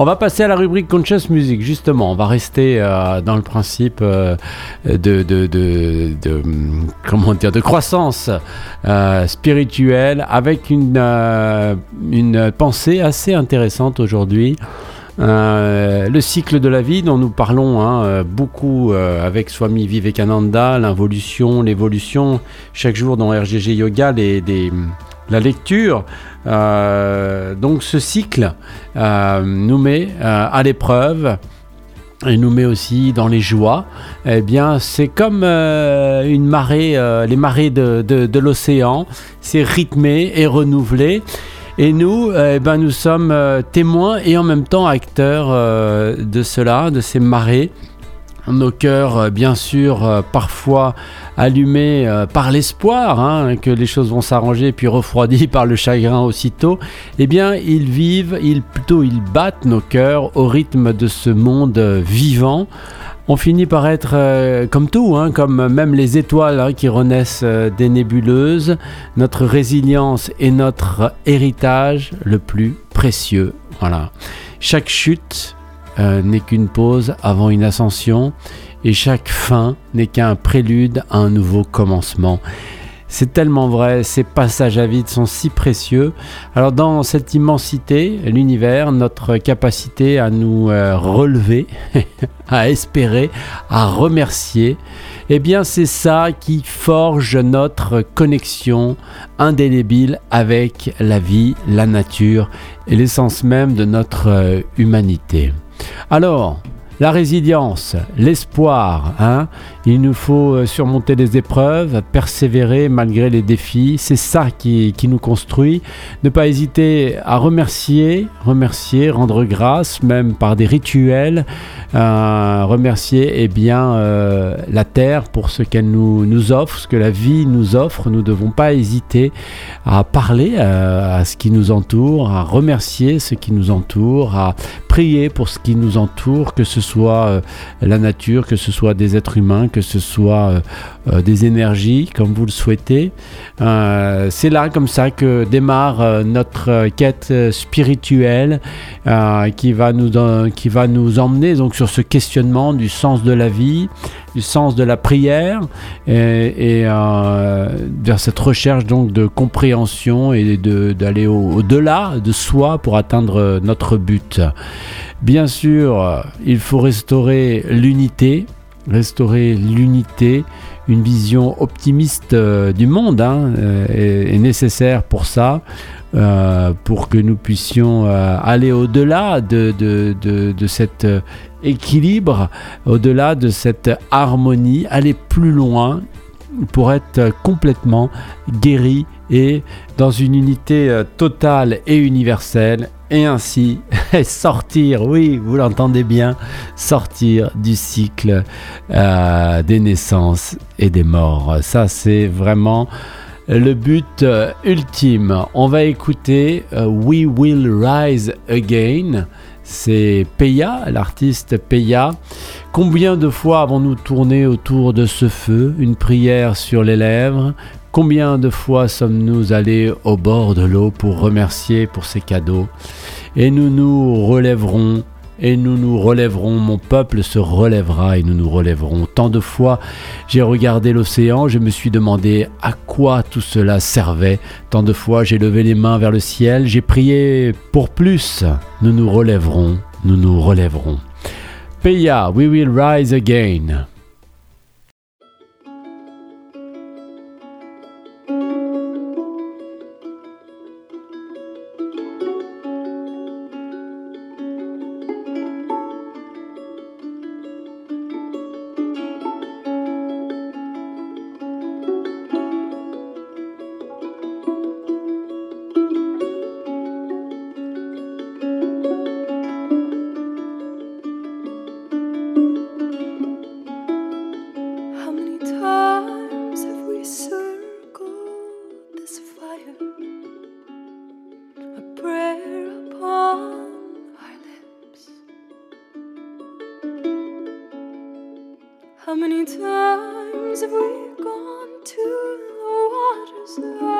On va passer à la rubrique Conscious Music, justement. On va rester euh, dans le principe euh, de, de, croissance euh, spirituelle avec une, pensée assez intéressante aujourd'hui. Le cycle de la vie dont nous parlons hein, beaucoup avec Swami Vivekananda, l'involution, l'évolution, chaque jour dans RGG Yoga, les, les- la lecture. Euh, donc ce cycle euh, nous met euh, à l'épreuve et nous met aussi dans les joies. Eh bien, c'est comme une marée, les marées de, l'océan. C'est rythmé et renouvelé. Et nous, eh ben, nous sommes témoins et en même temps acteurs de cela, de ces marées. Nos cœurs, euh, bien sûr, euh, parfois allumés euh, par l'espoir hein, que les choses vont s'arranger, puis refroidis par le chagrin aussitôt. Eh bien, ils vivent, ils plutôt ils battent nos cœurs au rythme de ce monde vivant. On finit par être comme tout, hein, comme même les étoiles hein, qui renaissent des nébuleuses. Notre résilience est notre héritage le plus précieux. Voilà. Chaque chute euh, n'est qu'une pause avant une ascension et chaque fin n'est qu'un prélude à un nouveau commencement. C'est tellement vrai, ces passages à vide sont si précieux. Alors dans cette immensité, l'univers, notre capacité à nous euh, relever, à espérer, à remercier, eh bien c'est ça qui forge notre connexion indélébile avec la vie, la nature et l'essence même de notre euh, humanité. Alors, la résilience, l'espoir, hein, il nous faut euh, surmonter les épreuves, persévérer malgré les défis, c'est ça qui, nous construit. Ne pas hésiter à remercier, remercier, rendre grâce, même par des rituels, euh, remercier eh bien, euh, la terre pour ce qu'elle nous, offre, ce que la vie nous offre. Nous ne devons pas hésiter à parler euh, à ce qui nous entoure, à remercier ce qui nous entoure, à prier pour ce qui nous entoure, que ce soit euh, la nature, que ce soit des êtres humains, que ce soit euh, euh, des énergies, comme vous le souhaitez. C'est là comme ça que démarre notre quête spirituelle qui, va nous, qui va nous emmener donc sur ce questionnement du sens de la vie, du sens de la prière et, vers cette recherche donc de compréhension et d'aller au- au-delà de soi pour atteindre notre but. Bien sûr, euh, il faut restaurer l'unité, restaurer l'unité, une vision optimiste euh, du monde hein, euh, est, nécessaire pour ça, pour que nous puissions aller au-delà de, cet équilibre, au-delà de cette harmonie, aller plus loin pour être complètement guéri et dans une unité totale et universelle et ainsi sortir, oui, vous l'entendez bien, sortir du cycle euh, des naissances et des morts. Ça, c'est vraiment le but euh, ultime. On va écouter euh, We Will Rise Again. C'est Peya, l'artiste Peya. Combien de fois avons-nous tourné autour de ce feu, une prière sur les lèvres Combien de fois sommes-nous allés au bord de l'eau pour remercier pour ces cadeaux Et nous nous relèverons, et nous nous relèverons, mon peuple se relèvera et nous nous relèverons. Tant de fois j'ai regardé l'océan, je me suis demandé à quoi tout cela servait. Tant de fois j'ai levé les mains vers le ciel, j'ai prié pour plus. Nous nous relèverons, nous nous relèverons. Peya, we will rise again. How many times have we gone to the water's edge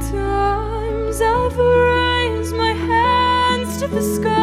times I've raised my hands to the sky.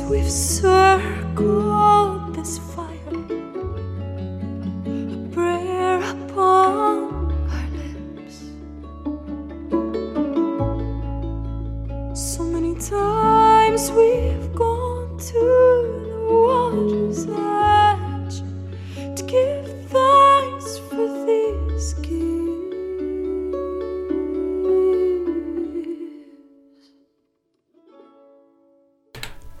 with circles.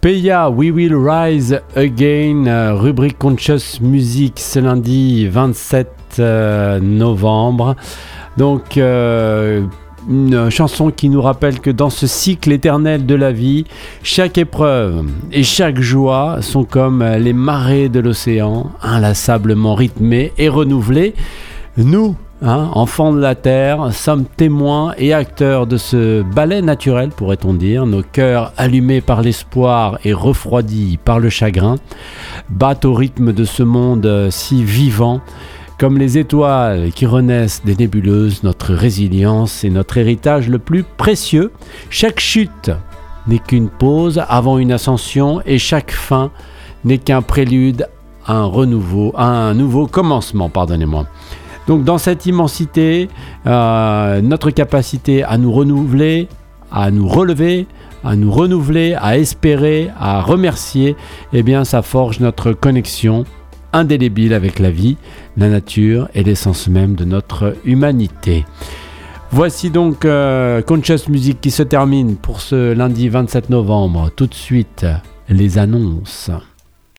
Peya, We Will Rise Again, euh, rubrique Conscious Music ce lundi 27 euh, novembre. Donc, euh, une chanson qui nous rappelle que dans ce cycle éternel de la vie, chaque épreuve et chaque joie sont comme les marées de l'océan, inlassablement rythmées et renouvelées. Nous, Hein, enfants de la terre, sommes témoins et acteurs de ce ballet naturel, pourrait-on dire. Nos cœurs allumés par l'espoir et refroidis par le chagrin battent au rythme de ce monde si vivant. Comme les étoiles qui renaissent des nébuleuses, notre résilience est notre héritage le plus précieux. Chaque chute n'est qu'une pause avant une ascension et chaque fin n'est qu'un prélude à un renouveau, à un nouveau commencement, pardonnez-moi. Donc dans cette immensité, euh, notre capacité à nous renouveler, à nous relever, à nous renouveler, à espérer, à remercier, eh bien ça forge notre connexion indélébile avec la vie, la nature et l'essence même de notre humanité. Voici donc euh, Conscious Music qui se termine pour ce lundi 27 novembre. Tout de suite, les annonces.